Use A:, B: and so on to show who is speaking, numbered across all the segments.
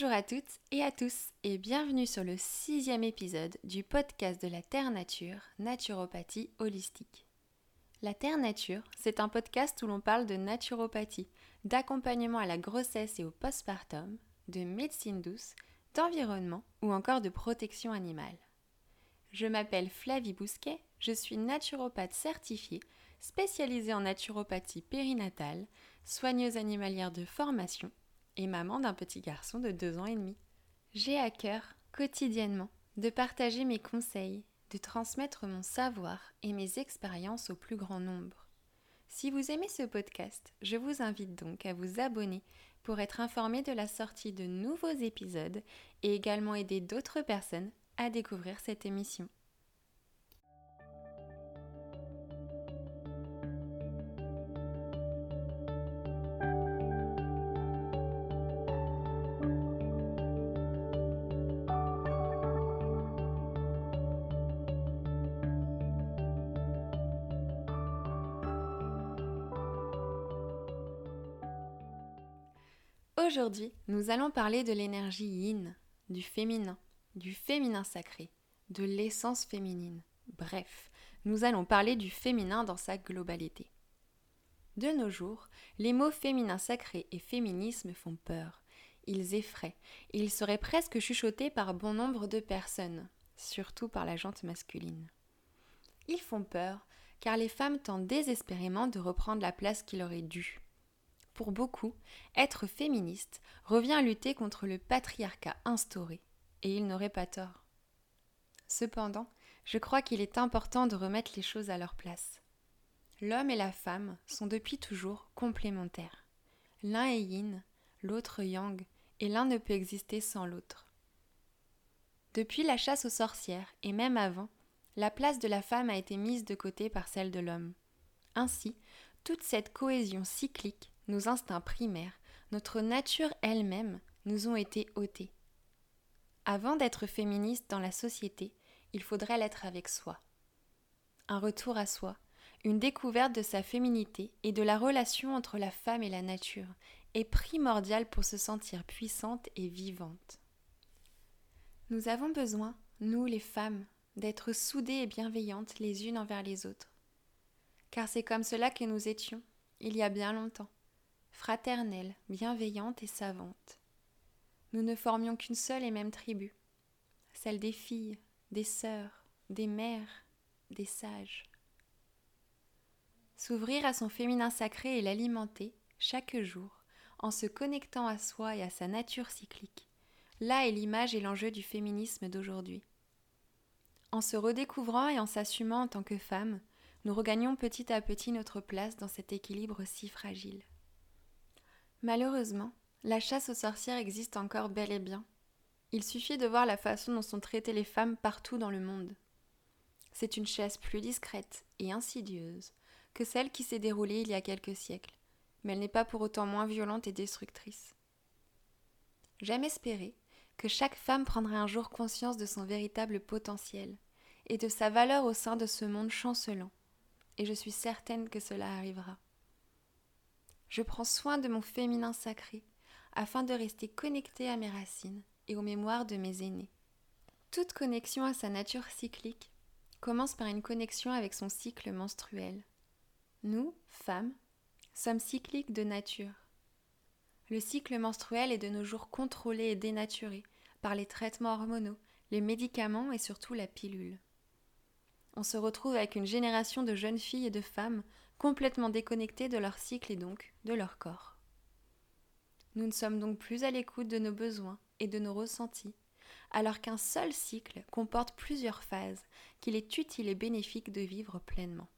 A: Bonjour à toutes et à tous et bienvenue sur le sixième épisode du podcast de la Terre Nature, Naturopathie Holistique. La Terre Nature, c'est un podcast où l'on parle de naturopathie, d'accompagnement à la grossesse et au postpartum, de médecine douce, d'environnement ou encore de protection animale. Je m'appelle Flavie Bousquet, je suis naturopathe certifiée, spécialisée en naturopathie périnatale, soigneuse animalière de formation et maman d'un petit garçon de deux ans et demi. J'ai à cœur, quotidiennement, de partager mes conseils, de transmettre mon savoir et mes expériences au plus grand nombre. Si vous aimez ce podcast, je vous invite donc à vous abonner pour être informé de la sortie de nouveaux épisodes et également aider d'autres personnes à découvrir cette émission. Aujourd'hui, nous allons parler de l'énergie yin, du féminin, du féminin sacré, de l'essence féminine. Bref, nous allons parler du féminin dans sa globalité. De nos jours, les mots féminin sacré et féminisme font peur. Ils effraient, ils seraient presque chuchotés par bon nombre de personnes, surtout par la jante masculine. Ils font peur car les femmes tentent désespérément de reprendre la place qui leur est due pour beaucoup, être féministe revient à lutter contre le patriarcat instauré, et il n'aurait pas tort. Cependant, je crois qu'il est important de remettre les choses à leur place. L'homme et la femme sont depuis toujours complémentaires. L'un est yin, l'autre yang, et l'un ne peut exister sans l'autre. Depuis la chasse aux sorcières, et même avant, la place de la femme a été mise de côté par celle de l'homme. Ainsi, toute cette cohésion cyclique nos instincts primaires, notre nature elle-même nous ont été ôtés. Avant d'être féministe dans la société, il faudrait l'être avec soi. Un retour à soi, une découverte de sa féminité et de la relation entre la femme et la nature est primordiale pour se sentir puissante et vivante. Nous avons besoin, nous les femmes, d'être soudées et bienveillantes les unes envers les autres. Car c'est comme cela que nous étions, il y a bien longtemps fraternelle, bienveillante et savante. Nous ne formions qu'une seule et même tribu, celle des filles, des sœurs, des mères, des sages. S'ouvrir à son féminin sacré et l'alimenter chaque jour en se connectant à soi et à sa nature cyclique, là est l'image et l'enjeu du féminisme d'aujourd'hui. En se redécouvrant et en s'assumant en tant que femme, nous regagnons petit à petit notre place dans cet équilibre si fragile. Malheureusement, la chasse aux sorcières existe encore bel et bien. Il suffit de voir la façon dont sont traitées les femmes partout dans le monde. C'est une chasse plus discrète et insidieuse que celle qui s'est déroulée il y a quelques siècles, mais elle n'est pas pour autant moins violente et destructrice. J'aime espérer que chaque femme prendra un jour conscience de son véritable potentiel et de sa valeur au sein de ce monde chancelant, et je suis certaine que cela arrivera. Je prends soin de mon féminin sacré afin de rester connectée à mes racines et aux mémoires de mes aînés. Toute connexion à sa nature cyclique commence par une connexion avec son cycle menstruel. Nous, femmes, sommes cycliques de nature. Le cycle menstruel est de nos jours contrôlé et dénaturé par les traitements hormonaux, les médicaments et surtout la pilule. On se retrouve avec une génération de jeunes filles et de femmes complètement déconnectés de leur cycle et donc de leur corps. Nous ne sommes donc plus à l'écoute de nos besoins et de nos ressentis, alors qu'un seul cycle comporte plusieurs phases qu'il est utile et bénéfique de vivre pleinement.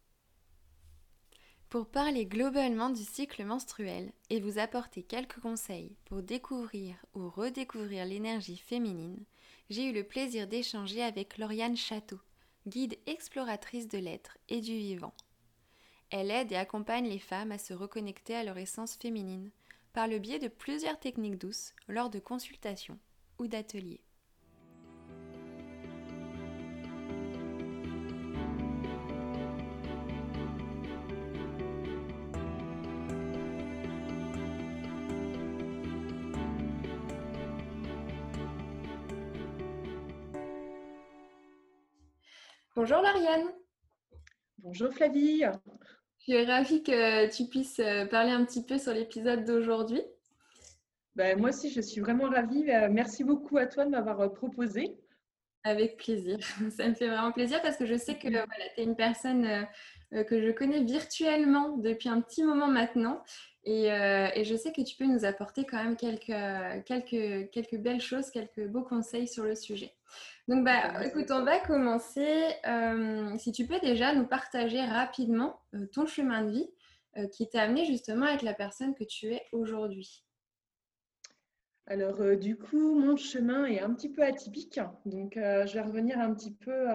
A: Pour parler globalement du cycle menstruel et vous apporter quelques conseils pour découvrir ou redécouvrir l'énergie féminine, j'ai eu le plaisir d'échanger avec Lauriane Château, guide exploratrice de l'être et du vivant, elle aide et accompagne les femmes à se reconnecter à leur essence féminine par le biais de plusieurs techniques douces lors de consultations ou d'ateliers.
B: Bonjour Lauriane.
C: Bonjour Flavie.
B: Je suis ravie que tu puisses euh, parler un petit peu sur l'épisode d'aujourd'hui.
C: Ben, moi aussi, je suis vraiment ravie. Euh, merci beaucoup à toi de m'avoir euh, proposé.
B: Avec plaisir. Ça me fait vraiment plaisir parce que je sais que voilà, tu es une personne que je connais virtuellement depuis un petit moment maintenant. Et, et, je sais que tu peux nous apporter quand même quelques, quelques, quelques belles choses, quelques beaux conseils sur le sujet. Donc, bah, écoute, on va commencer. Euh, si tu peux déjà nous partager rapidement euh, ton chemin de vie euh, qui t'a amené justement à être la personne que tu es aujourd'hui.
C: Alors, du coup, mon chemin est un petit peu atypique. Donc, je vais revenir un petit peu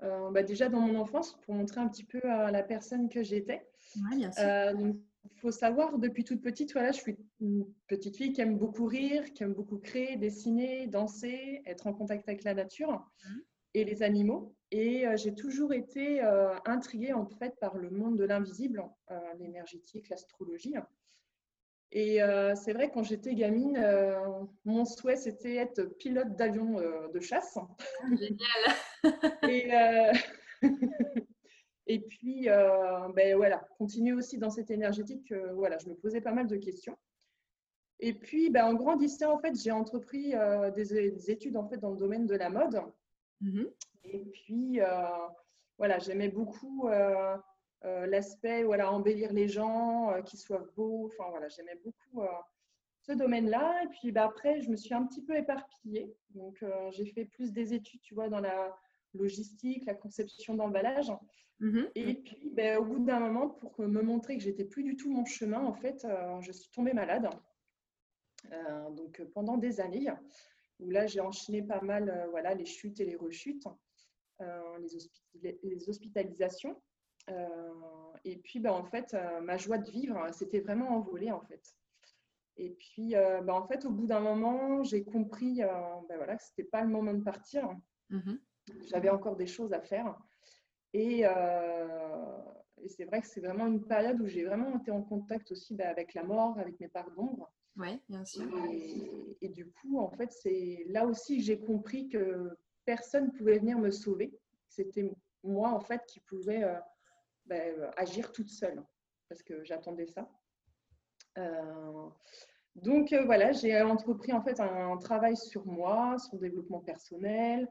C: bah, déjà dans mon enfance pour montrer un petit peu la personne que j'étais.
B: Oui, bien sûr
C: il faut savoir, depuis toute petite, voilà, je suis une petite fille qui aime beaucoup rire, qui aime beaucoup créer, dessiner, danser, être en contact avec la nature mmh. et les animaux. Et euh, j'ai toujours été euh, intriguée en fait par le monde de l'invisible, euh, l'énergétique, l'astrologie. Et c'est vrai, quand j'étais gamine, mon souhait, c'était être pilote d'avion de chasse.
B: Génial
C: et, Et puis, euh, ben voilà, continuer aussi dans cette énergétique. voilà, je me posais pas mal de questions. Et puis, ben, en grandissant, en fait, j'ai entrepris euh, des, études en fait dans le domaine de la mode. Mm-hmm. Et puis, euh, voilà, j'aimais beaucoup l'aspect, voilà, embellir les gens, qu'ils soient beaux. Enfin, voilà, j'aimais beaucoup ce domaine-là. Et puis, ben, après, je me suis un petit peu éparpillée. Donc, j'ai fait plus des études, tu vois, dans la logistique, la conception d'emballage. Mhm. Et puis, ben, au bout d'un moment, pour me montrer que j'étais plus du tout mon chemin, en fait, euh, je suis tombée malade. Euh, donc, pendant des années, où là, j'ai enchaîné pas mal euh, voilà, les chutes et les rechutes, les, les, hospitalisations. et puis, ben, en fait, ma joie de vivre s'était vraiment envolée, en fait. Et puis, ben, en fait, au bout d'un moment, j'ai compris ben, voilà, que ce n'était pas le moment de partir. Mhm. J'avais encore des choses à faire. Euh, et, c'est vrai que c'est vraiment une période où j'ai vraiment été en contact aussi bah, avec la mort, avec mes parts d'ombre.
B: Oui, bien sûr.
C: Et, du coup, en fait, c'est là aussi que j'ai compris que personne ne pouvait venir me sauver. C'était moi, en fait, qui pouvais euh, bah, agir toute seule, parce que j'attendais ça. Euh, donc voilà, j'ai entrepris en fait un, travail sur moi, sur le développement personnel,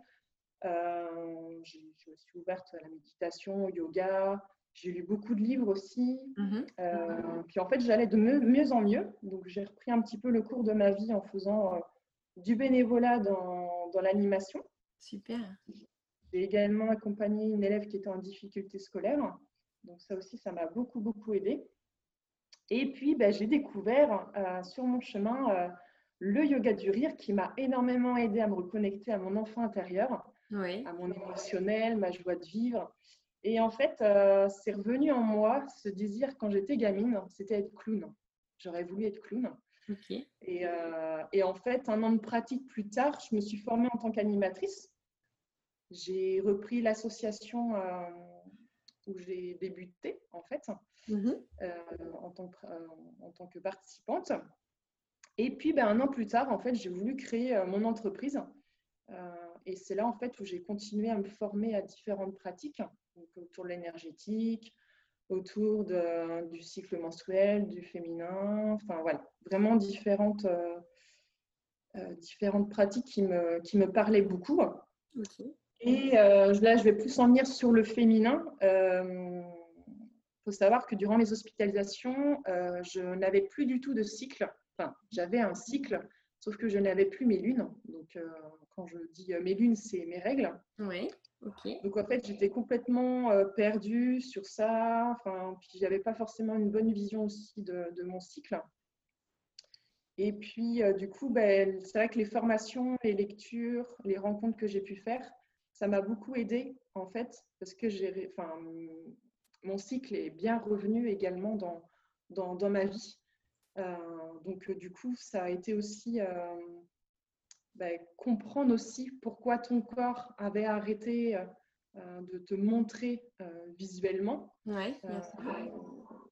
C: euh, je me suis ouverte à la méditation, au yoga. J'ai lu beaucoup de livres aussi. Mhm. Euh, puis en fait, j'allais de mieux, en mieux. Donc j'ai repris un petit peu le cours de ma vie en faisant euh, du bénévolat dans, dans l'animation.
B: Super.
C: J'ai également accompagné une élève qui était en difficulté scolaire. Donc ça aussi, ça m'a beaucoup, beaucoup aidé. Et puis, ben, j'ai découvert sur mon chemin le yoga du rire qui m'a énormément aidé à me reconnecter à mon enfant intérieur à mon émotionnel, ma joie de vivre. Et en fait, euh, c'est revenu en moi ce désir quand j'étais gamine, c'était être clown. J'aurais voulu être clown. Et, euh, et, en fait, un an de pratique plus tard, je me suis formée en tant qu'animatrice. J'ai repris l'association euh, où j'ai débuté, en fait, mm-hmm. en, tant que, en, tant que, participante. Et puis, ben, un an plus tard, en fait, j'ai voulu créer mon entreprise et c'est là, en fait, où j'ai continué à me former à différentes pratiques, autour de l'énergétique, autour de, du cycle menstruel, du féminin, enfin voilà, vraiment différentes, euh, euh, différentes pratiques qui me, qui me parlaient beaucoup. Et euh, là, je vais plus en venir sur le féminin. Il faut savoir que durant mes hospitalisations, je n'avais plus du tout de cycle. Enfin, j'avais un cycle, Sauf que je n'avais plus mes lunes. Donc, euh, quand je dis euh, mes lunes, c'est mes règles.
B: Oui, ok.
C: Donc, en fait, j'étais complètement euh, perdue sur ça. Enfin, puis, j'avais pas forcément une bonne vision aussi de, mon cycle. Et puis, du coup, ben, c'est vrai que les formations, les lectures, les rencontres que j'ai pu faire, ça m'a beaucoup aidé, en fait, parce que j'ai, enfin, mon cycle est bien revenu également dans, dans, dans ma vie. Euh, donc, euh, du coup, ça a été aussi euh, ben, comprendre aussi pourquoi ton corps avait arrêté de te montrer visuellement.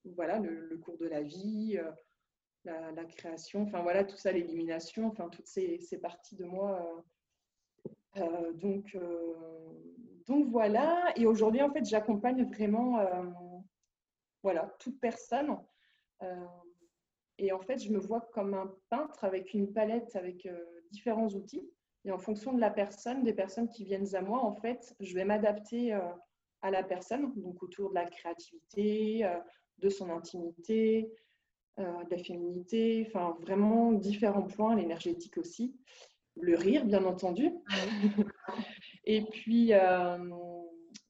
C: voilà, le, cours de la vie, la, création, enfin voilà, tout ça, l'élimination, enfin toutes ces, parties de moi donc, donc voilà. Et aujourd'hui, en fait, j'accompagne vraiment voilà, toute personne. Et en fait, je me vois comme un peintre avec une palette avec différents outils. Et en fonction de la personne, des personnes qui viennent à moi, en fait, je vais m'adapter à la personne, donc autour de la créativité, de son intimité, de la féminité, enfin vraiment différents points, l'énergétique aussi, le rire bien entendu. et puis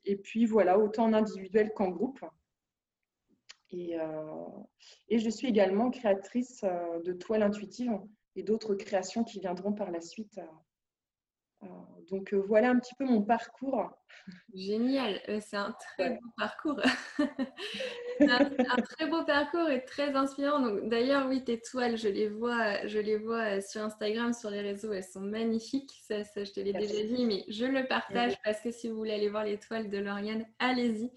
C: et puis voilà, autant en individuel qu'en groupe. Et, et, je suis également créatrice de toiles intuitives et d'autres créations qui viendront par la suite donc euh, voilà un petit peu mon parcours.
B: Génial, euh, c'est un très beau parcours. un, très beau parcours et très inspirant. d'ailleurs, oui, tes toiles, je les vois, je les vois euh, sur Instagram, sur les réseaux, elles sont magnifiques. Ça, je te l'ai déjà dit, mais je le partage parce que si vous voulez aller voir les toiles de Lauriane, allez-y.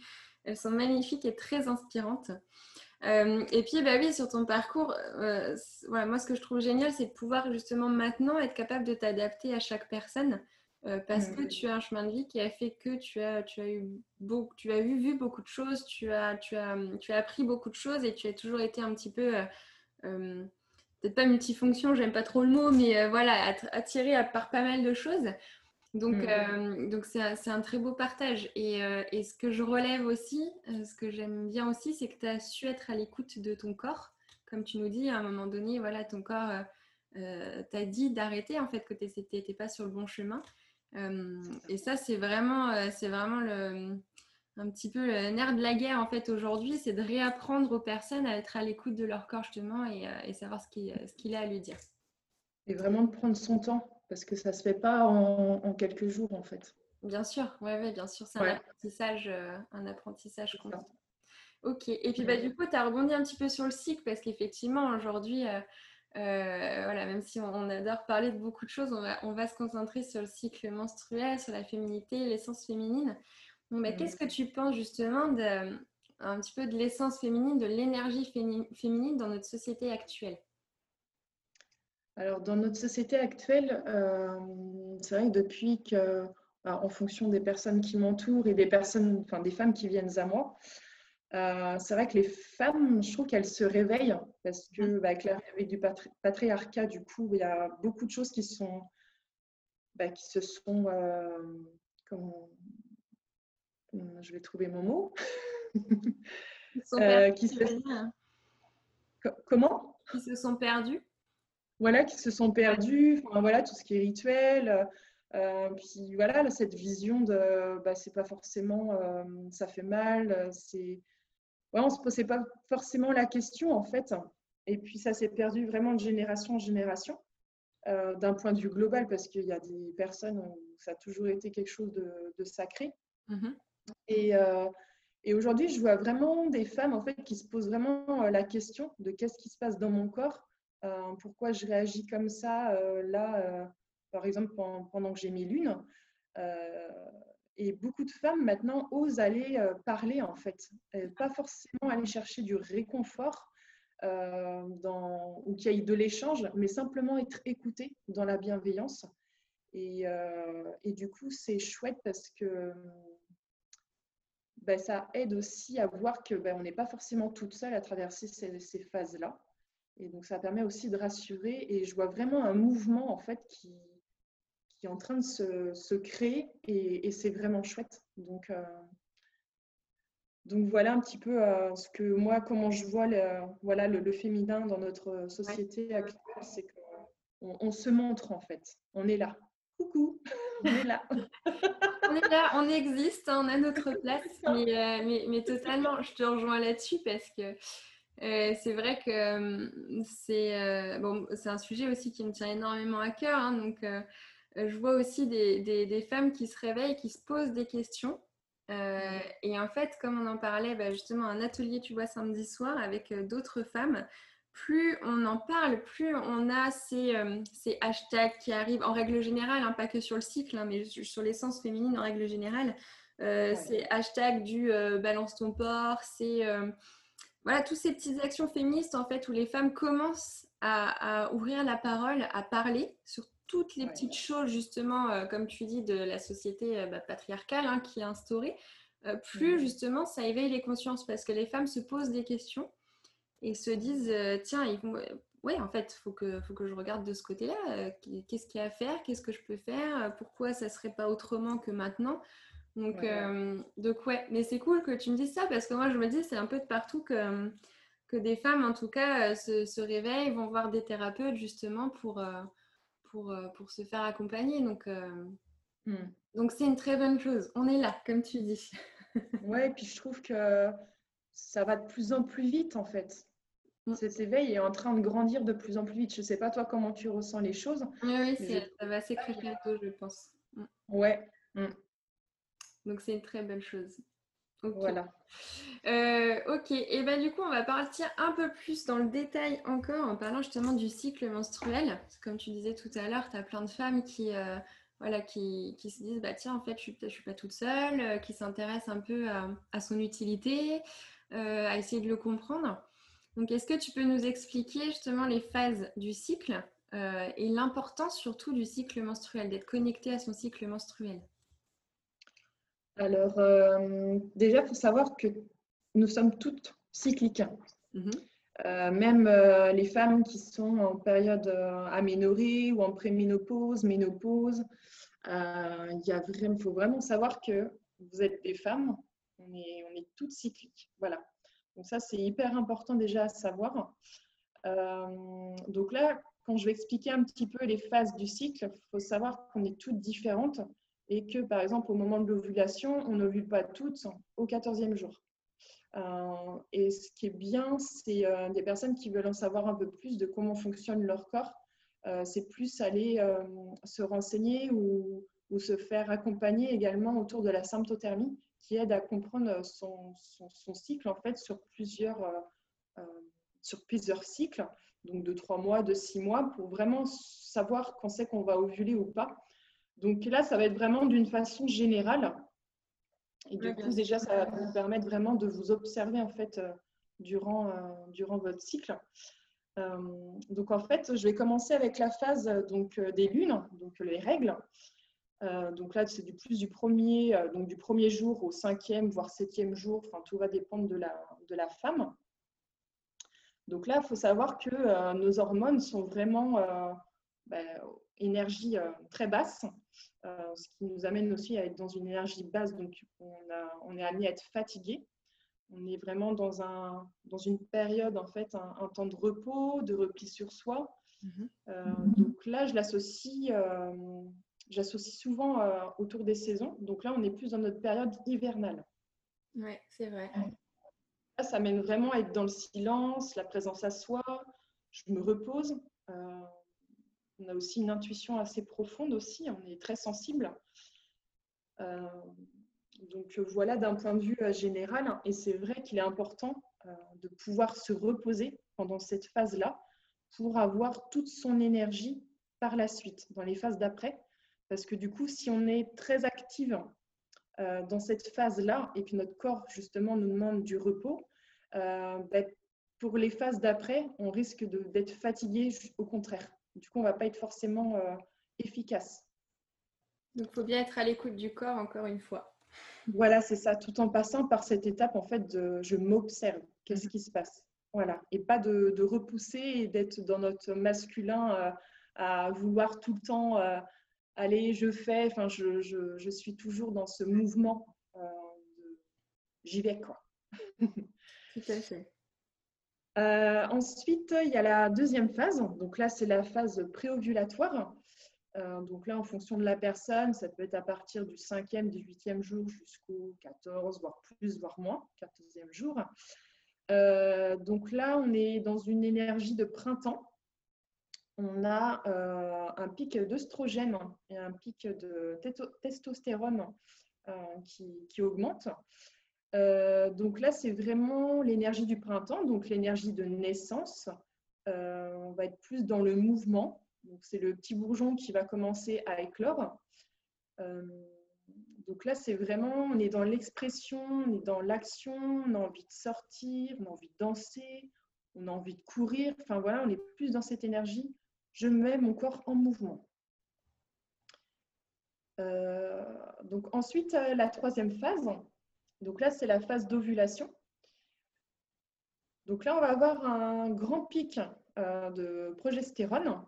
B: Elles sont magnifiques et très inspirantes. et puis, bah oui, sur ton parcours, moi, ce que je trouve génial, c'est de pouvoir justement maintenant être capable de t'adapter à chaque personne. Euh, parce que tu as un chemin de vie qui a fait que tu as, tu as, eu, beaucoup, tu as vu, vu beaucoup de choses, tu as, tu, as, tu as appris beaucoup de choses et tu as toujours été un petit peu, euh, euh, peut-être pas multifonction, j'aime pas trop le mot, mais voilà, attiré par pas mal de choses. Donc, mm. donc c'est, un, un, très beau partage. Et, et, ce que je relève aussi, ce que j'aime bien aussi, c'est que tu as su être à l'écoute de ton corps. Comme tu nous dis, à un moment donné, voilà, ton corps t'a dit d'arrêter, en fait, que tu n'étais pas sur le bon chemin. Euh, et ça, c'est vraiment, euh, c'est vraiment le, un petit peu le nerf de la guerre en fait aujourd'hui, c'est de réapprendre aux personnes à être à l'écoute de leur corps justement et, euh, savoir ce qu'il ce qu'il a à lui dire.
C: Et vraiment de prendre son temps parce que ça se fait pas en, quelques jours en fait.
B: Bien sûr, ouais, ouais bien sûr, c'est un apprentissage, un apprentissage constant. Ok, et puis bah, du coup, tu as rebondi un petit peu sur le cycle parce qu'effectivement, aujourd'hui, euh, voilà, même si on, adore parler de beaucoup de choses, on va, se concentrer sur le cycle menstruel, sur la féminité, l'essence féminine. Bah, qu'est-ce que tu penses justement de, un petit peu de l'essence féminine, de l'énergie féminine dans notre société actuelle?
C: Alors, dans notre société actuelle, euh, c'est vrai que depuis que, bah, en fonction des personnes qui m'entourent et des personnes, enfin des femmes qui viennent à moi, euh, c'est vrai que les femmes, je trouve qu'elles se réveillent parce que mmh. bah, avec, du patriarcat, du coup, il y a beaucoup de choses qui sont, bah, qui se sont, euh, comment, je vais trouver mon mot,
B: euh, qui se...
C: comment?
B: Qui se sont perdus?
C: Voilà, qui se sont perdus. Enfin, voilà, tout ce qui est rituel. puis voilà, cette vision de, bah, c'est pas forcément, ça fait mal, c'est on ne se posait pas forcément la question en fait. Et puis ça s'est perdu vraiment de génération en génération, euh, d'un point de vue global, parce qu'il y a des personnes où ça a toujours été quelque chose de, sacré. Mm-hmm. Euh, et, aujourd'hui, je vois vraiment des femmes en fait qui se posent vraiment euh, la question de qu'est-ce qui se passe dans mon corps, pourquoi je réagis comme ça là, par exemple pendant, que j'ai mes lunes. Et beaucoup de femmes maintenant osent aller euh, parler en fait, pas forcément aller chercher du réconfort euh, ou qu'il y ait de l'échange, mais simplement être écoutée dans la bienveillance. Et, euh, du coup, c'est chouette parce que ben, ça aide aussi à voir que ben, on n'est pas forcément toute seule à traverser ces phases-là. Et donc, ça permet aussi de rassurer. Et je vois vraiment un mouvement en fait qui, qui est en train de se, créer et, c'est vraiment chouette. Donc, euh, donc voilà un petit peu euh, ce que moi, comment je vois le, voilà, le, féminin dans notre société actuelle, c'est qu'on on se montre en fait. On est là. Coucou, on est là.
B: on est là, on existe, on a notre place, mais, euh, mais, mais totalement, je te rejoins là-dessus parce que c'est vrai que c'est bon, un sujet aussi qui me tient énormément à cœur. Hein, donc, euh, je vois aussi des, femmes qui se réveillent, qui se posent des questions. Euh, et en fait, comme on en parlait bah, justement un atelier, tu vois, samedi soir avec euh, d'autres femmes, plus on en parle, plus on a ces, hashtags qui arrivent en règle générale, hein, pas que sur le cycle, hein, mais sur l'essence féminine en règle générale. Ces hashtags du balance ton porc, c'est voilà, toutes ces petites actions féministes en fait où les femmes commencent à, à, ouvrir la parole, à parler sur toutes les petites choses, justement, comme tu dis, de la société bah, patriarcale hein, qui est instaurée, plus mmh. justement ça éveille les consciences parce que les femmes se posent des questions et se disent tiens, ils ouais, en fait, il faut que, faut que je regarde de ce côté-là. Qu'est-ce qu'il y a à faire Qu'est-ce que je peux faire Pourquoi ça serait pas autrement que maintenant donc, ouais. donc, ouais, mais c'est cool que tu me dises ça parce que moi, je me dis, c'est un peu de partout que, que des femmes, en tout cas, se, se réveillent, vont voir des thérapeutes justement pour, pour, pour se faire accompagner. Donc, mmh. donc c'est une très bonne chose. On est là, comme tu dis.
C: ouais, et puis je trouve que ça va de plus en plus vite, en fait. Mmh. Cet éveil est en train de grandir de plus en plus vite. Je sais pas toi comment tu ressens les choses.
B: Oui, oui ça va s'écrire bientôt, je pense.
C: Mmh. Ouais.
B: Donc c'est une très belle chose.
C: Voilà.
B: Euh, ok, et ben du coup, on va partir un peu plus dans le détail encore en parlant justement du cycle menstruel. Comme tu disais tout à l'heure, tu as plein de femmes qui, euh, voilà, qui, qui, se disent bah, tiens, en fait, je ne suis, pas toute seule, euh, qui s'intéressent un peu à, son utilité, à essayer de le comprendre. Donc, est-ce que tu peux nous expliquer justement les phases du cycle et l'importance surtout du cycle menstruel, d'être connecté à son cycle menstruel?
C: Alors, euh, déjà, il faut savoir que nous sommes toutes cycliques. Mhm. Euh, même euh, les femmes qui sont en période aménorrhée ou en préménopause, ménopause, il faut vraiment savoir que vous êtes des femmes, on est, on est toutes cycliques. Voilà. Donc ça, c'est hyper important déjà à savoir. donc là, quand je vais expliquer un petit peu les phases du cycle, il faut savoir qu'on est toutes différentes et que, par exemple, au moment de l'ovulation, on n'ovule pas toutes au 14e jour. Euh, et ce qui est bien, c'est euh, des personnes qui veulent en savoir un peu plus de comment fonctionne leur corps. Euh, c'est plus aller se renseigner ou, se faire accompagner également autour de la symptothermie, qui aide à comprendre son, son, cycle en fait sur plusieurs, sur plusieurs cycles, donc de trois mois, de six mois, pour vraiment savoir quand c'est qu'on va ovuler ou pas. Donc là, ça va être vraiment d'une façon générale. Et du coup, déjà, ça va vous permettre vraiment de vous observer en fait euh, durant, euh, durant votre cycle. Euh, donc en fait, je vais commencer avec la phase donc, des lunes, donc les règles. donc là, c'est du plus du premier, donc du premier jour au cinquième, voire septième jour. Enfin, tout va dépendre de la, de la femme. Donc là, il faut savoir que nos hormones sont vraiment ben, énergie très basse. Euh, ce qui nous amène aussi à être dans une énergie basse, donc on, est amené à être fatigué. On est vraiment dans, un, dans une période, en fait, un, temps de repos, de repli sur soi. Mhm. Euh, donc là, je l'associe, euh, j'associe souvent autour des saisons. Donc là, on est plus dans notre période hivernale.
B: Oui, c'est vrai.
C: Là, ça mène vraiment à être dans le silence, la présence à soi. Je me repose. On a aussi une intuition assez profonde aussi, on est très sensible. Euh, donc voilà d'un point de vue euh, général, et c'est vrai qu'il est important euh, de pouvoir se reposer pendant cette phase-là pour avoir toute son énergie par la suite, dans les phases d'après. Parce que du coup, si on est très active dans cette phase-là et que notre corps justement nous demande du repos, ben, pour les phases d'après, on risque d'être fatigué au contraire. Du coup, on ne va pas être forcément euh, efficace.
B: Donc, il faut bien être à l'écoute du corps, encore une fois.
C: Voilà, c'est ça, tout en passant par cette étape, en fait, de je m'observe, qu'est-ce mhm. qui se passe? Voilà, et pas de, repousser et d'être dans notre masculin euh, à vouloir tout le temps euh, aller, je fais, enfin, je, suis toujours dans ce mouvement j'y vais, quoi.
B: tout à fait.
C: Euh, ensuite, il y a la deuxième phase. Donc là, c'est la phase préovulatoire. Euh, donc là, en fonction de la personne, ça peut être à partir du cinquième, du huitième jour jusqu'au 14, voire plus, voire moins, 14e jour. Euh, donc là, on est dans une énergie de printemps. On a un pic d'œstrogène et un pic de testostérone qui, qui augmente. Euh, donc là, c'est vraiment l'énergie du printemps, donc l'énergie de naissance. Euh, on va être plus dans le mouvement. Donc c'est le petit bourgeon qui va commencer à éclore. Euh, donc là, c'est vraiment, on est dans l'expression, on est dans l'action, on a envie de sortir, on a envie de danser, on a envie de courir. Enfin voilà, on est plus dans cette énergie. Je mets mon corps en mouvement. donc ensuite, la troisième phase, donc là, c'est la phase d'ovulation. Donc là, on va avoir un grand pic de progestérone,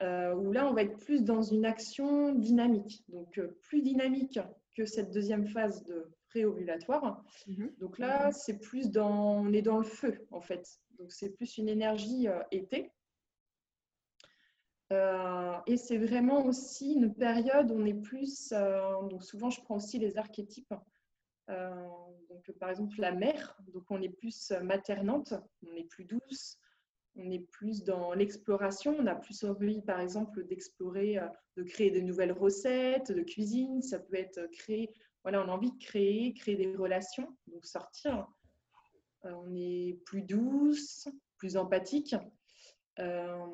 C: où là, on va être plus dans une action dynamique. Donc, plus dynamique que cette deuxième phase de préovulatoire. Mhm. Donc là, c'est plus dans, on est dans le feu en fait. Donc c'est plus une énergie euh, été. Euh, et c'est vraiment aussi une période où on est plus, euh, donc souvent je prends aussi les archétypes. Donc par exemple la mère, donc on est plus maternante, on est plus douce, on est plus dans l'exploration, on a plus envie par exemple d'explorer, de créer de nouvelles recettes de cuisine, ça peut être créer voilà, on a envie de créer, créer des relations, donc sortir. Euh, on est plus douce, plus empathique. Euh,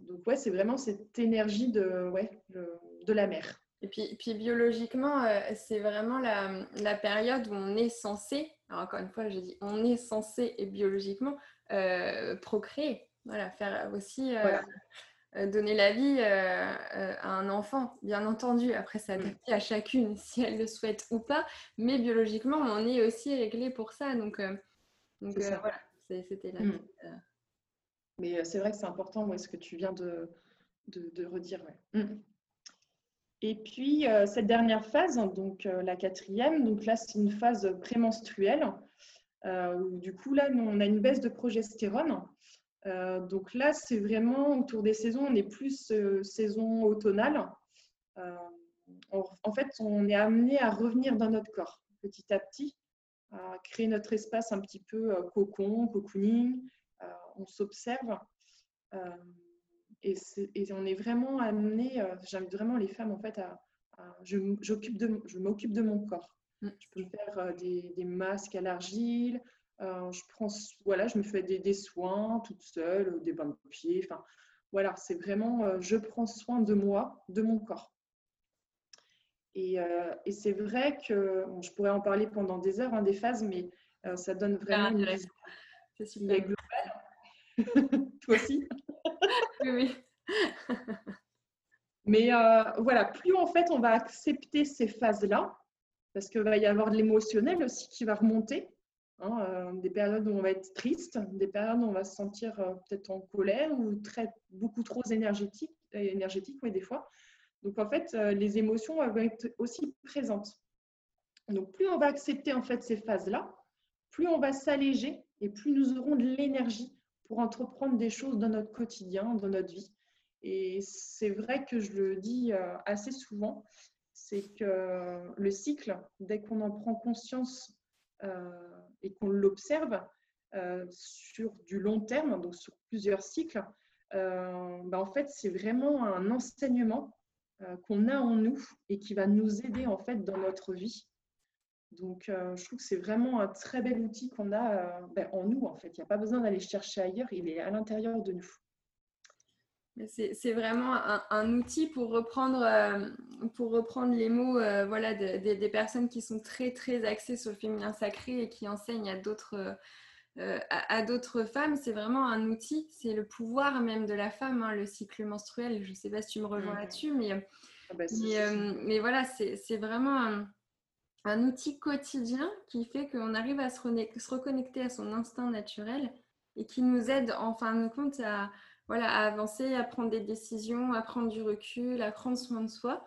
C: donc ouais, c'est vraiment cette énergie de, ouais, de la mer.
B: Et puis, puis biologiquement, euh, c'est vraiment la, la, période où on est censé, alors encore une fois, je dis on est censé et biologiquement procréer, voilà, faire aussi euh, donner la vie euh, euh, à un enfant, bien entendu. Après, ça mm. adapté à chacune si elle le souhaite ou pas. Mais biologiquement, on est aussi réglé pour ça. Donc, donc voilà, c'était la. Mm.
C: Mais c'est vrai que c'est important, ce que tu viens de, de, redire. Mm. Et puis, cette dernière phase, donc la quatrième, donc là, c'est une phase prémenstruelle. où du coup, là, on a une baisse de progestérone. Euh, donc là, c'est vraiment autour des saisons, on est plus euh, saison automnale. Euh, en fait, on est amené à revenir dans notre corps petit à petit, à créer notre espace un petit peu cocon, cocooning. on s'observe. Et, on est vraiment amené, j'invite vraiment les femmes en fait à, je, m'occupe de mon corps. Mm. Je peux faire des, des masques à l'argile, euh, je prends, voilà, je me fais des, soins toute seule, des bains de pieds. Enfin, voilà, c'est vraiment, euh, je prends soin de moi, de mon corps. Et, euh, c'est vrai que je pourrais en parler pendant des heures, hein, des phases, mais ça donne vraiment une vision globale. Toi aussi
B: Oui, oui.
C: mais voilà, plus en fait on va accepter ces phases-là, parce qu'il va y avoir de l'émotionnel aussi qui va remonter. Hein, euh, des périodes où on va être triste, des périodes où on va se sentir euh, peut-être en colère ou très, beaucoup trop énergétique, énergétique oui, des fois. Donc en fait, euh, les émotions vont être aussi présentes. Donc plus on va accepter en fait ces phases-là, plus on va s'alléger et plus nous aurons de l'énergie pour entreprendre des choses dans notre quotidien, dans notre vie. Et c'est vrai que je le dis assez souvent, c'est que le cycle, dès qu'on en prend conscience et qu'on l'observe euh, sur du long terme, donc sur plusieurs cycles, euh, bah, en fait, c'est vraiment un enseignement euh, qu'on a en nous et qui va nous aider en fait dans notre vie. Donc, je trouve que c'est vraiment un très bel outil qu'on a ben, en nous. En fait, il n'y a pas besoin d'aller chercher ailleurs, il est à l'intérieur de nous.
B: C'est vraiment un, outil pour reprendre, euh, pour reprendre les mots euh, voilà, des personnes qui sont très très axées sur le féminin sacré et qui enseignent à d'autres euh, à, d'autres femmes. C'est vraiment un outil, c'est le pouvoir même de la femme, hein, le cycle menstruel. Je ne sais pas si tu me rejoins mmh. là-dessus, mais, ah bah, mais, voilà, c'est vraiment un, un, outil quotidien qui fait qu'on arrive à se, se reconnecter à son instinct naturel et qui nous aide en fin de compte à voilà, à avancer, à prendre des décisions, à prendre du recul, à prendre soin de soi.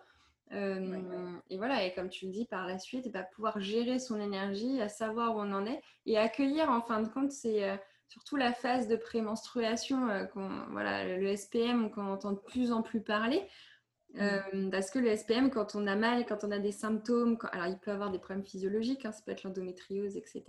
B: Euh, et voilà, et comme tu le dis par la suite, bah, pouvoir gérer son énergie, à savoir où on en est et accueillir en fin de compte, c'est euh, surtout la phase de prémenstruation, euh, voilà, le SPM qu'on entend de plus en plus parler. Mm. Euh, parce que le SPM, quand on a mal, quand on a des symptômes, alors il peut avoir des problèmes physiologiques, hein, ça peut être l'endométriose, etc.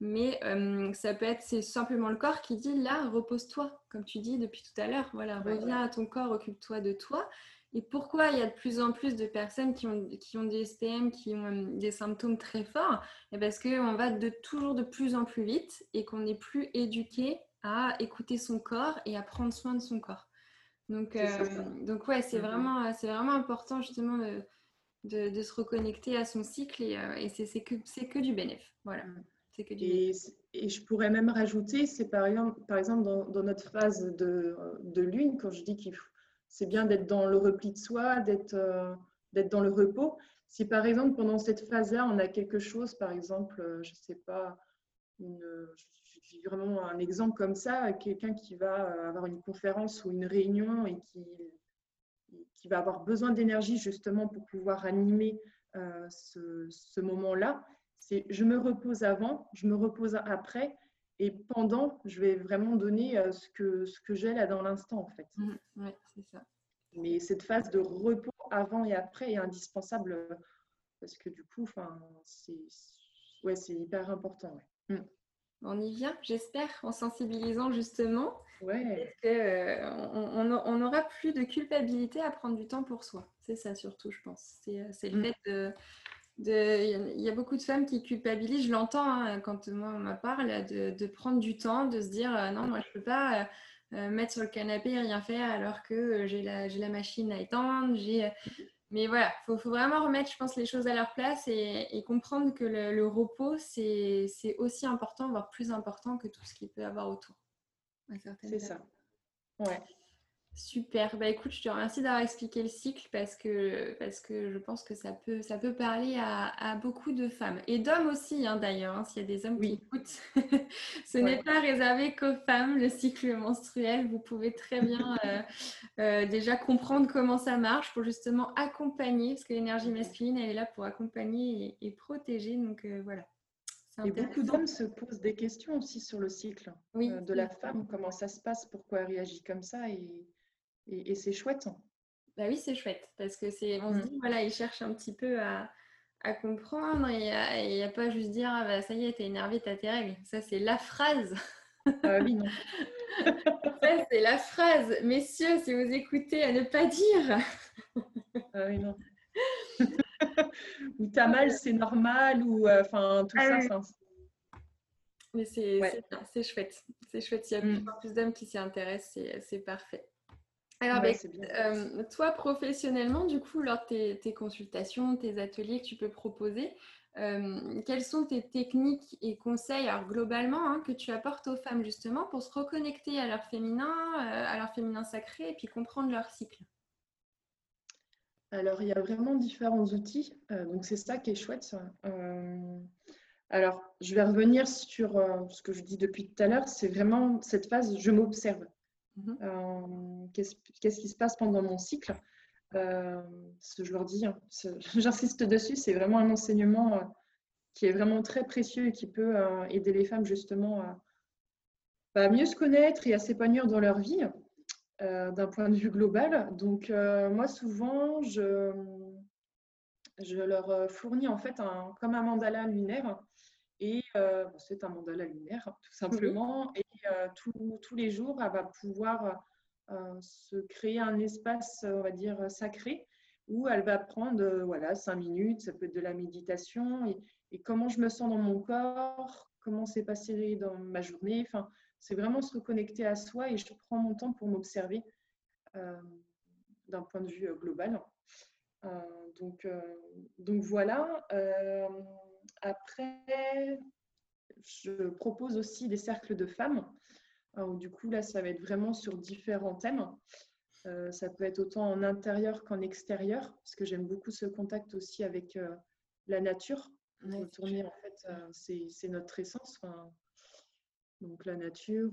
B: Mais euh, ça peut être, c'est simplement le corps qui dit là, repose-toi, comme tu dis depuis tout à l'heure. Voilà, reviens à ton corps, occupe-toi de toi. Et pourquoi il y a de plus en plus de personnes qui ont, qui ont des SPM, qui ont euh, des symptômes très forts? Et Parce qu'on va de, toujours de plus en plus vite et qu'on n'est plus éduqué à écouter son corps et à prendre soin de son corps. Donc, euh, donc ouais, c'est vraiment, c'est vraiment important justement de, de, se reconnecter à son cycle et, euh, c'est que, que du bénéfice. Voilà. Mm.
C: Que du et, et, je pourrais même rajouter, c'est par exemple, par exemple dans, dans notre phase de, de, lune, quand je dis qu'il c'est bien d'être dans le repli de soi, d'être euh, d'être dans le repos. Si par exemple pendant cette phase-là, on a quelque chose, par exemple, je ne sais pas, une, je vraiment un exemple comme ça, quelqu'un qui va avoir une conférence ou une réunion et qui, qui va avoir besoin d'énergie justement pour pouvoir animer euh, ce, ce moment-là, c'est je me repose avant, je me repose après et pendant, je vais vraiment donner euh, ce que, ce que j'ai là dans l'instant en fait.
B: Mmh, oui, c'est ça.
C: Mais cette phase de repos avant et après est indispensable euh, parce que du coup, c'est ouais, hyper important. Mmh.
B: On y vient, j'espère, en sensibilisant justement.
C: Ouais.
B: Euh, on n'aura plus de culpabilité à prendre du temps pour soi. C'est ça surtout, je pense. C'est le mmh. fait de il y a beaucoup de femmes qui culpabilisent, je l'entends hein, quand moi on me parle, de, prendre du temps, de se dire euh, non, moi je ne peux pas euh, euh, mettre sur le canapé et rien faire alors que j'ai la, la, machine à étendre. Mais voilà, il faut, vraiment remettre, je pense, les choses à leur place et, comprendre que le, le repos, c'est aussi important, voire plus important que tout ce qu'il peut avoir autour.
C: C'est ça. Ouais.
B: Super. Bah écoute, je te remercie d'avoir expliqué le cycle parce que, parce que je pense que ça peut, ça peut parler à, beaucoup de femmes et d'hommes aussi hein, d'ailleurs, hein, s'il y a des hommes qui écoutent. Ce n'est pas réservé qu'aux femmes, le cycle menstruel. Vous pouvez très bien euh, euh, déjà comprendre comment ça marche pour justement accompagner, parce que l'énergie masculine, elle est là pour accompagner et, protéger. Donc euh, voilà.
C: Et beaucoup d'hommes se posent des questions aussi sur le cycle de la femme, comment ça se passe, pourquoi elle réagit comme ça. Et et, c'est chouette.
B: Bah oui, c'est chouette parce que c'est, on se mmh. dit, voilà, ils cherchent un petit peu à, à comprendre et il n'y a, pas juste dire, ah bah ça y est, t'es énervé, t'as tes règles. Ça, c'est la phrase.
C: Ah oui, non.
B: ça, c'est la phrase. Messieurs, si vous écoutez, à ne pas dire.
C: ah oui, non. ou t'as mal, c'est normal, ou euh, enfin, tout ah ça.
B: Mais c'est, chouette. C'est chouette. S'il y a mmh. plus d'hommes qui s'y intéressent, c'est parfait. Alors, ben, euh, toi, professionnellement, du coup, lors de tes, consultations, tes ateliers que tu peux proposer, euh, quelles sont tes techniques et conseils, alors globalement, hein, que tu apportes aux femmes justement pour se reconnecter à leur féminin, euh, à leur féminin sacré et puis comprendre leur cycle?
C: Alors, il y a vraiment différents outils, donc c'est ça qui est chouette. alors, je vais revenir sur ce que je dis depuis tout à l'heure, c'est vraiment cette phase je m'observe. Mhm. Euh, qu'est-ce qui se passe pendant mon cycle? Euh, Je leur dis, hein, j'insiste dessus, c'est vraiment un enseignement euh, qui est vraiment très précieux et qui peut aider les femmes justement à, mieux se connaître et à s'épanouir dans leur vie d'un point de vue global. Donc moi souvent, je, je leur fournis en fait un, comme un mandala lunaire et c'est un mandala lunaire, tout simplement. Et tous les jours, elle va pouvoir se créer un espace, on va dire, sacré, où elle va prendre voilà, cinq minutes, ça peut être de la méditation, et, comment je me sens dans mon corps, comment c'est passé dans ma journée. Enfin, c'est vraiment se reconnecter à soi et je prends mon temps pour m'observer d'un point de vue global. donc, donc voilà. Après, je propose aussi des cercles de femmes. du coup, là, ça va être vraiment sur différents thèmes. Euh, ça peut être autant en intérieur qu'en extérieur, parce que j'aime beaucoup ce contact aussi avec euh, la nature. Retourner, en fait, euh, c'est notre essence. donc la nature,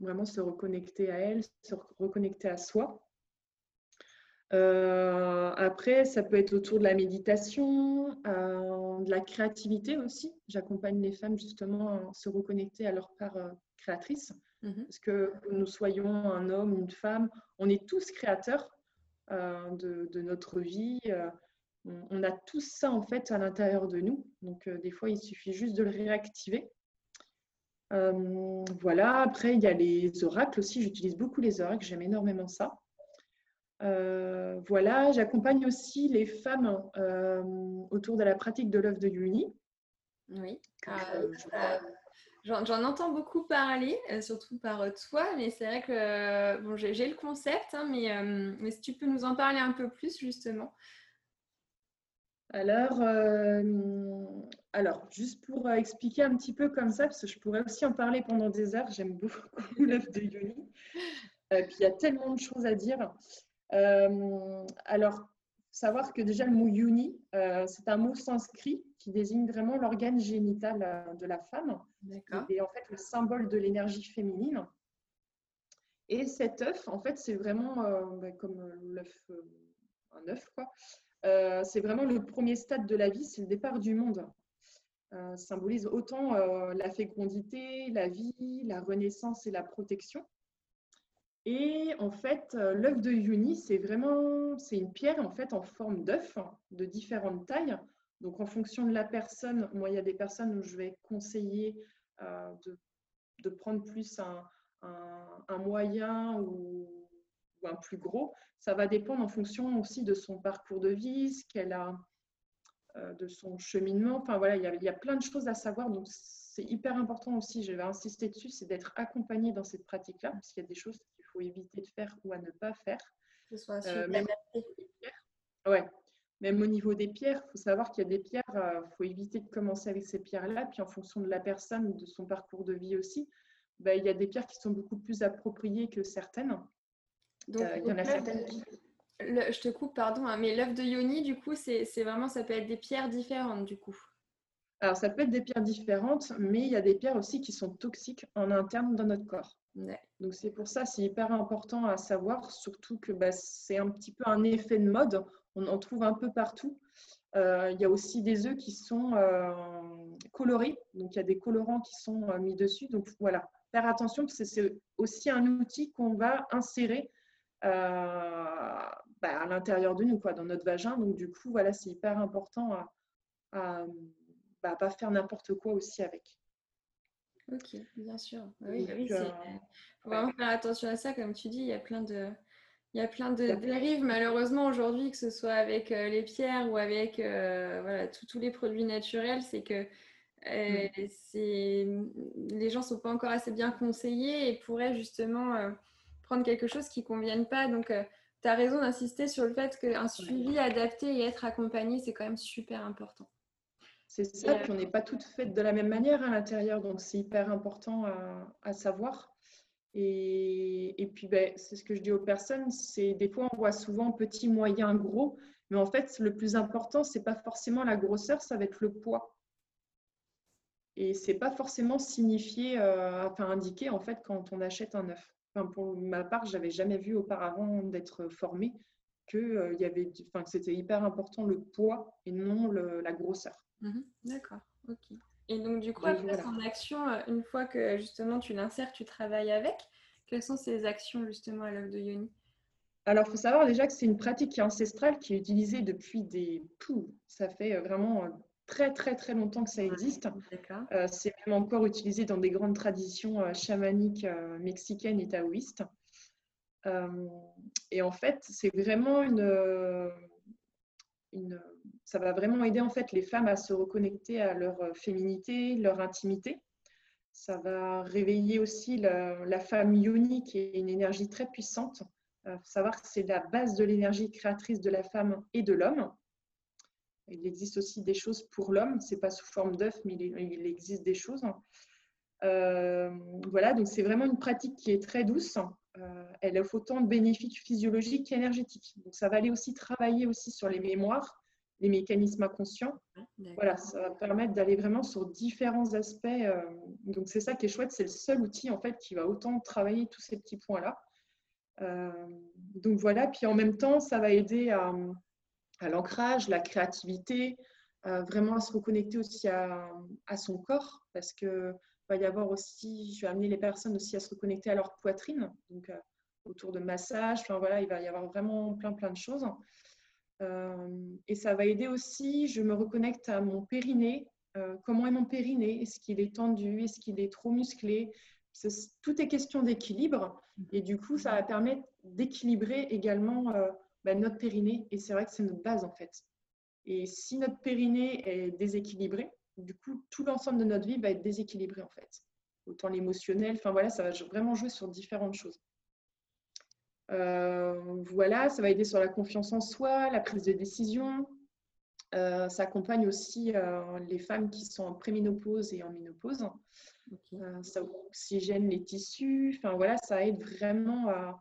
C: vraiment se reconnecter à elle, se reconnecter à soi. Euh, après, ça peut être autour de la méditation, euh, de la créativité aussi. J'accompagne les femmes justement à se reconnecter à leur part euh, créatrice. Mhm. Parce que nous soyons un homme, une femme, on est tous créateurs de, notre vie. on, a tous ça en fait à l'intérieur de nous. Donc des fois, il suffit juste de le réactiver. voilà, après, il y a les oracles aussi. J'utilise beaucoup les oracles, j'aime énormément ça. Euh, voilà, j'accompagne aussi les femmes euh, autour de la pratique de l'œuvre de Yuni.
B: Oui. Euh, j'en entends beaucoup parler, surtout par toi, mais c'est vrai que bon, j'ai le concept, hein, mais, mais, si tu peux nous en parler un peu plus justement.
C: Alors, alors, juste pour expliquer un petit peu comme ça, parce que je pourrais aussi en parler pendant des heures, j'aime beaucoup l'œuvre de Yuni. puis il y a tellement de choses à dire. Euh, alors, savoir que déjà le mot yoni, c'est un mot sanskrit qui désigne vraiment l'organe génital de la femme. Et en fait le symbole de l'énergie féminine. Et cet œuf, en fait, c'est vraiment bah, comme l'œuf, un œuf, quoi. c'est vraiment le premier stade de la vie, c'est le départ du monde. Euh, symbolise autant euh, la fécondité, la vie, la renaissance et la protection. Et en fait, euh, l'œuf de Yuni, c'est vraiment c'est une pierre en fait en forme d'œuf de différentes tailles. Donc en fonction de la personne, moi il y a des personnes où je vais conseiller de, de, prendre plus un, moyen ou, un plus gros. Ça va dépendre en fonction aussi de son parcours de vie, ce qu'elle a, euh, de son cheminement. Enfin voilà, il y, a, plein de choses à savoir. Donc c'est hyper important aussi, je vais insister dessus, c'est d'être accompagné dans cette pratique-là, parce qu'il y a des choses faut éviter de faire ou à ne pas faire.
B: Que ce soit euh, même,
C: ouais. même au niveau des pierres, il faut savoir qu'il y a des pierres, il euh, faut éviter de commencer avec ces pierres-là. Puis en fonction de la personne, de son parcours de vie aussi, bah, il y a des pierres qui sont beaucoup plus appropriées que certaines.
B: Donc, il y en a certaines je te coupe, pardon, hein, mais l'œuf de Yoni, du coup, c'est vraiment, ça peut être des pierres différentes, du coup.
C: Alors, ça peut être des pierres différentes, mais il y a des pierres aussi qui sont toxiques en interne dans notre corps. Donc, c'est pour ça, c'est hyper important à savoir, surtout que bah, c'est un petit peu un effet de mode. On en trouve un peu partout. Euh, il y a aussi des œufs qui sont euh, colorés, donc il y a des colorants qui sont euh, mis dessus. Donc voilà, faire attention, parce que c'est aussi un outil qu'on va insérer bah, à l'intérieur de nous, quoi, dans notre vagin. Donc, du coup, voilà, c'est hyper important à, bah, pas faire n'importe quoi aussi avec.
B: Ok, bien sûr. Oui, il bah euh, faut vraiment faire attention à ça. Comme tu dis, il y a plein de, il y a plein de dérives malheureusement aujourd'hui, que ce soit avec euh, les pierres ou avec euh, voilà, tous les produits naturels, c'est que mm. c'est les gens ne sont pas encore assez bien conseillés et pourraient justement prendre quelque chose qui ne convienne pas. Donc, tu as raison d'insister sur le fait qu'un suivi adapté et être accompagné, c'est quand même super important.
C: C'est ça, puis on n'est pas toutes faites de la même manière à l'intérieur, donc c'est hyper important à, savoir. Et, puis, ben, c'est ce que je dis aux personnes, c'est des fois on voit souvent petit, moyen, gros, mais en fait, le plus important, c'est pas forcément la grosseur, ça va être le poids. Et c'est pas forcément signifié, euh, enfin indiqué en fait quand on achète un œuf pour ma part, j'avais jamais vu auparavant d'être formée que euh, y avait, enfin, c'était hyper important le poids et non la grosseur.
B: Mhm. D'accord, ok. Et donc du coup, après son action, euh, une fois que justement tu l'insères, tu travailles avec, quelles sont ces actions justement à l'œuvre de Yoni?
C: Alors, il faut savoir déjà que c'est une pratique qui est ancestrale, qui est utilisée depuis des... Pouh, ça fait euh, vraiment très très très longtemps que ça existe. Euh, c'est même encore utilisé dans des grandes traditions euh, chamaniques euh, mexicaines et taoïstes. et en fait, c'est vraiment une, une, ça va vraiment aider en fait les femmes à se reconnecter à leur féminité, leur intimité. Ça va réveiller aussi la, femme yoni qui est une énergie très puissante. Il faut savoir que c'est la base de l'énergie créatrice de la femme et de l'homme. Il existe aussi des choses pour l'homme, c'est pas sous forme d'œuf, mais il, existe des choses. Euh, voilà, donc c'est vraiment une pratique qui est très douce. Euh, elle offre autant de bénéfices physiologiques qu'énergétiques. Donc ça va aller aussi travailler aussi sur les mémoires, les mécanismes inconscients. Voilà, ça va permettre d'aller vraiment sur différents aspects. Euh, donc c'est ça qui est chouette, c'est le seul outil en fait qui va autant travailler tous ces petits points-là. donc voilà, puis en même temps, ça va aider à, à l'ancrage, la créativité, euh, vraiment à se reconnecter aussi à, son corps, parce que va y avoir aussi, je vais amener les personnes aussi à se reconnecter à leur poitrine, donc euh, autour de massage, enfin voilà, il va y avoir vraiment plein plein de choses. Euh, et ça va aider aussi, je me reconnecte à mon périnée. comment est mon périnée? Est-ce qu'il est tendu? Est-ce qu'il est trop musclé? Tout est question d'équilibre. Et du coup, ça va permettre d'équilibrer également bah, notre périnée. Et c'est vrai que c'est notre base en fait. Et si notre périnée est déséquilibré, du coup, tout l'ensemble de notre vie va être déséquilibré en fait. Autant l'émotionnel, enfin voilà, ça va vraiment jouer sur différentes choses. Euh, voilà, ça va aider sur la confiance en soi, la prise de décision. Euh, ça accompagne aussi euh, les femmes qui sont en préménopause et en ménopause. ça oxygène les tissus. Enfin voilà, ça aide vraiment à,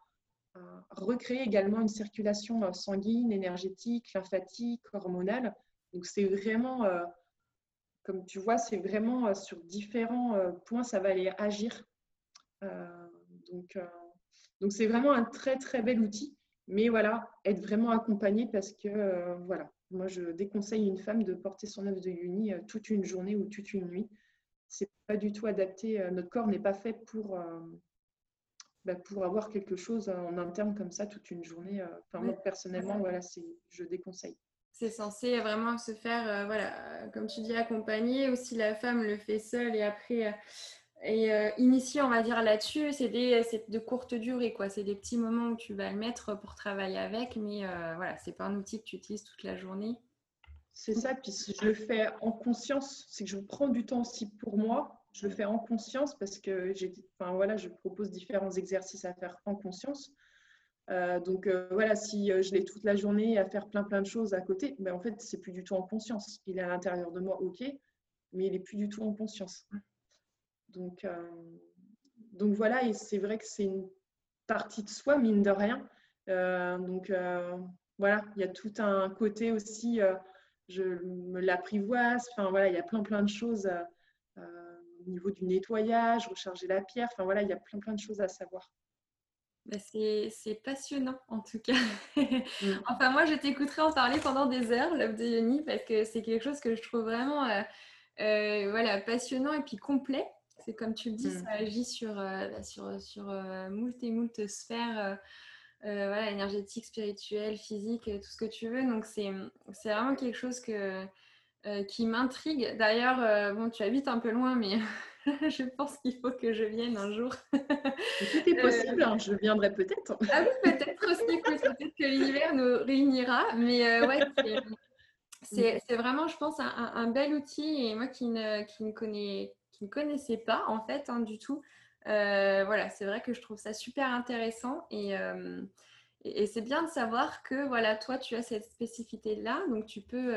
C: recréer également une circulation sanguine, énergétique, lymphatique, hormonale. Donc c'est vraiment, comme tu vois, c'est vraiment sur différents points, ça va aller agir. donc donc c'est vraiment un très très bel outil. Mais voilà, être vraiment accompagné parce que voilà, moi je déconseille une femme de porter son œuf de Yoni toute une journée ou toute une nuit. C'est pas du tout adapté. Notre corps n'est pas fait pour bah, pour avoir quelque chose en interne comme ça toute une journée. Euh, enfin, moi, personnellement, voilà, c'est, je déconseille.
B: C'est censé vraiment se faire, euh, voilà, comme tu dis, accompagner. Aussi, la femme le fait seule et après, euh, et initier, on va dire, là-dessus. C'est, de courte durée, quoi. C'est des petits moments où tu vas le mettre pour travailler avec, mais voilà, c'est pas un outil que tu utilises toute la journée.
C: C'est ça, puis je le fais en conscience, c'est que je prends du temps aussi pour moi je le fais en conscience parce que enfin, voilà, je propose différents exercices à faire en conscience. Euh, donc euh, voilà, si euh, je l'ai toute la journée à faire plein plein de choses à côté, ben, en fait, c'est plus du tout en conscience. Il est à l'intérieur de moi, ok, mais il est plus du tout en conscience. Donc, donc voilà, et c'est vrai que c'est une partie de soi, mine de rien. donc voilà, il y a tout un côté aussi, je me l'apprivoise, enfin voilà, il y a plein plein de choses au niveau du nettoyage, recharger la pierre. Enfin voilà, il y a plein plein de choses à savoir.
B: Bah, c'est passionnant en tout cas. Mm. enfin moi je t'écouterai en parler pendant des heures, l'œuvre de Yoni, parce que c'est quelque chose que je trouve vraiment euh, euh, voilà, passionnant et puis complet. C'est comme tu le dis, mm. ça agit sur, euh, bah, sur, sur moult et moult sphères. voilà, énergétique, spirituelle, physique, tout ce que tu veux. Donc c'est vraiment quelque chose que, euh, qui m'intrigue. D'ailleurs, euh, bon, tu habites un peu loin, mais je pense qu'il faut que je vienne un jour.
C: Tout est possible, hein, je viendrai peut-être.
B: ah oui, peut-être aussi, peut-être que l'univers nous réunira. Mais euh, ouais, c'est vraiment, je pense, un, bel outil. Et moi qui ne, qui ne, connais, qui ne connaissais pas, en fait, hein, du tout, voilà, c'est vrai que je trouve ça super intéressant. Et. et c'est bien de savoir que voilà, toi, tu as cette spécificité-là, donc tu peux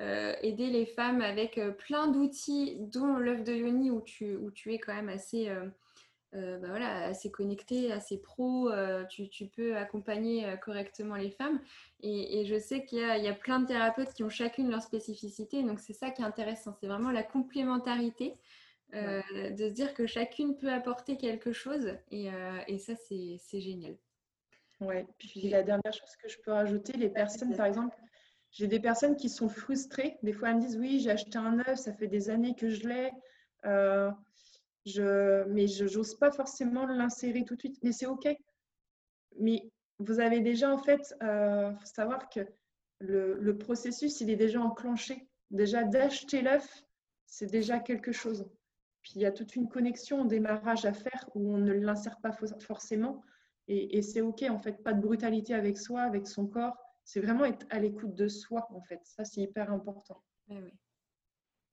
B: euh, aider les femmes avec euh, plein d'outils, dont l'œuf de Yoni, où tu, où tu es quand même assez, euh, bah voilà, assez connecté, assez pro, tu, tu, peux accompagner correctement les femmes. Et, et je sais qu'il y, y, a plein de thérapeutes qui ont chacune leur spécificité, donc c'est ça qui est intéressant, c'est vraiment la complémentarité. De se dire que chacune peut apporter quelque chose et, et ça c'est génial.
C: Ouais, puis la dernière chose que je peux rajouter, les personnes par exemple j'ai des personnes qui sont frustrées. Des fois, elles me disent Oui, j'ai acheté un œuf, ça fait des années que je l'ai, euh, je, mais je n'ose pas forcément l'insérer tout de suite. Mais c'est OK. Mais vous avez déjà, en fait, il euh, faut savoir que le, le, processus, il est déjà enclenché. Déjà, d'acheter l'œuf, c'est déjà quelque chose. Puis il y a toute une connexion au démarrage à faire où on ne l'insère pas forcément. Et, et c'est OK, en fait, pas de brutalité avec soi, avec son corps c'est vraiment être à l'écoute de soi, en fait. Ça, c'est hyper important.
B: Oui, oui.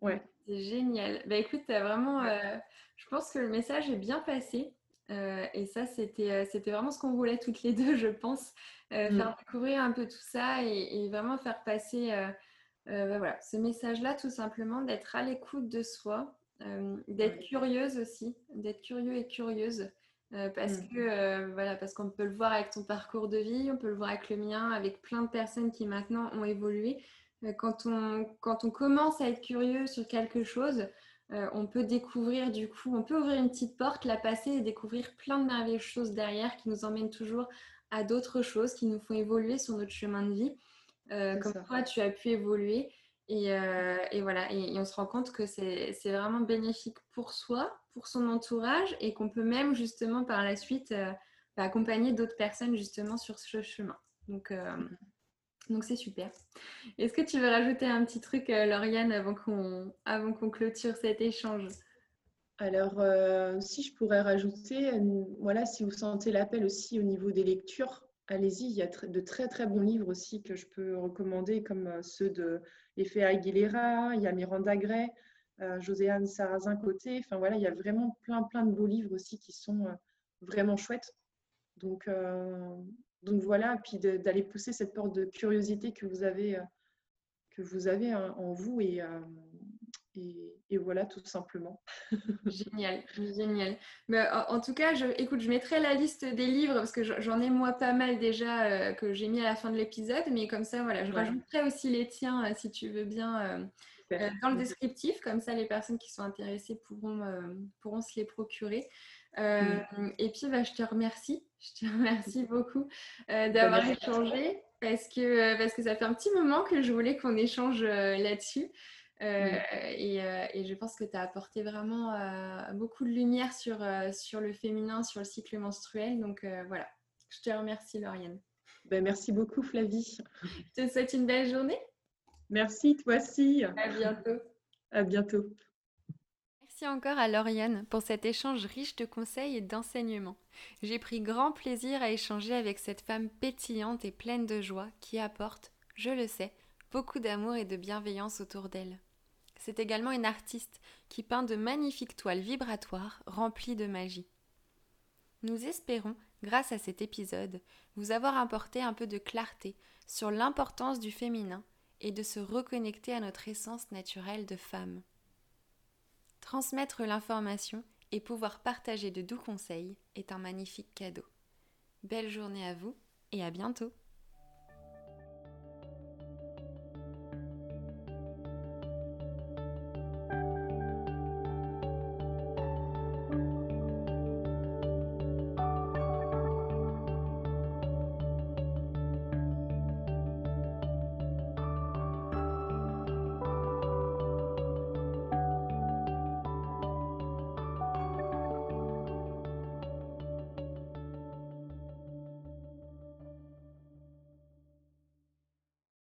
B: Ouais. C'est génial. Bah, écoute, vraiment, euh, je pense que le message est bien passé. Euh, et ça, c'était, euh, c'était vraiment ce qu'on voulait toutes les deux, je pense. Mm. Faire découvrir un peu tout ça et, vraiment faire passer bah, voilà, ce message-là, tout simplement, d'être à l'écoute de soi, d'être curieuse aussi, d'être curieux et curieuse. Euh, parce mmh. que euh, voilà, parce qu'on peut le voir avec ton parcours de vie, on peut le voir avec le mien, avec plein de personnes qui maintenant ont évolué. Quand, on, quand on commence à être curieux sur quelque chose, on peut découvrir du coup, on peut ouvrir une petite porte, la passer et découvrir plein de merveilleuses choses derrière qui nous emmènent toujours à d'autres choses, qui nous font évoluer sur notre chemin de vie. comme toi, tu as pu évoluer. Et, et voilà, et, on se rend compte que c'est vraiment bénéfique pour soi, pour son entourage et qu'on peut même justement par la suite euh, bah, accompagner d'autres personnes justement sur ce chemin. Donc, euh, donc c'est super. Est-ce que tu veux rajouter un petit truc, euh, Lauriane, avant qu'on avant qu'on clôture cet échange?
C: Alors, si je pourrais rajouter, voilà, si vous sentez l'appel aussi au niveau des lectures, allez-y. Il y a de très très bons livres aussi que je peux recommander, comme ceux de Effet Aguilera, il y a Miranda Gray, euh, Joséanne Sarrazin côté. Enfin voilà, il y a vraiment plein plein de beaux livres aussi qui sont euh, vraiment chouettes. Donc, euh, donc voilà, puis d'aller pousser cette porte de curiosité que vous avez, que vous avez en vous et, et, voilà, tout simplement.
B: génial, génial. Mais, en, tout cas, je, écoute, je mettrai la liste des livres parce que j'en ai moi pas mal déjà euh, que j'ai mis à la fin de l'épisode, mais comme ça, voilà, je rajouterai aussi les tiens euh, si tu veux bien euh, dans le descriptif, comme ça les personnes qui sont intéressées pourront, pourront se les procurer. Et puis, bah, je te remercie, je te remercie beaucoup bah, d'avoir échangé parce que, parce que ça fait un petit moment que je voulais qu'on échange là-dessus. Euh, euh, et, je pense que tu as apporté vraiment euh, beaucoup de lumière sur, sur le féminin, sur le cycle menstruel. Donc voilà, je te remercie Lauriane.
C: Ben, merci beaucoup Flavie.
B: Je te souhaite une belle journée.
C: Merci, toi aussi.
B: À bientôt.
C: À bientôt.
B: Merci encore à Lauriane pour cet échange riche de conseils et d'enseignements. J'ai pris grand plaisir à échanger avec cette femme pétillante et pleine de joie qui apporte, je le sais, beaucoup d'amour et de bienveillance autour d'elle. C'est également une artiste qui peint de magnifiques toiles vibratoires remplies de magie. Nous espérons, grâce à cet épisode, vous avoir apporté un peu de clarté sur l'importance du féminin et de se reconnecter à notre essence naturelle de femme. Transmettre l'information et pouvoir partager de doux conseils est un magnifique cadeau. Belle journée à vous et à bientôt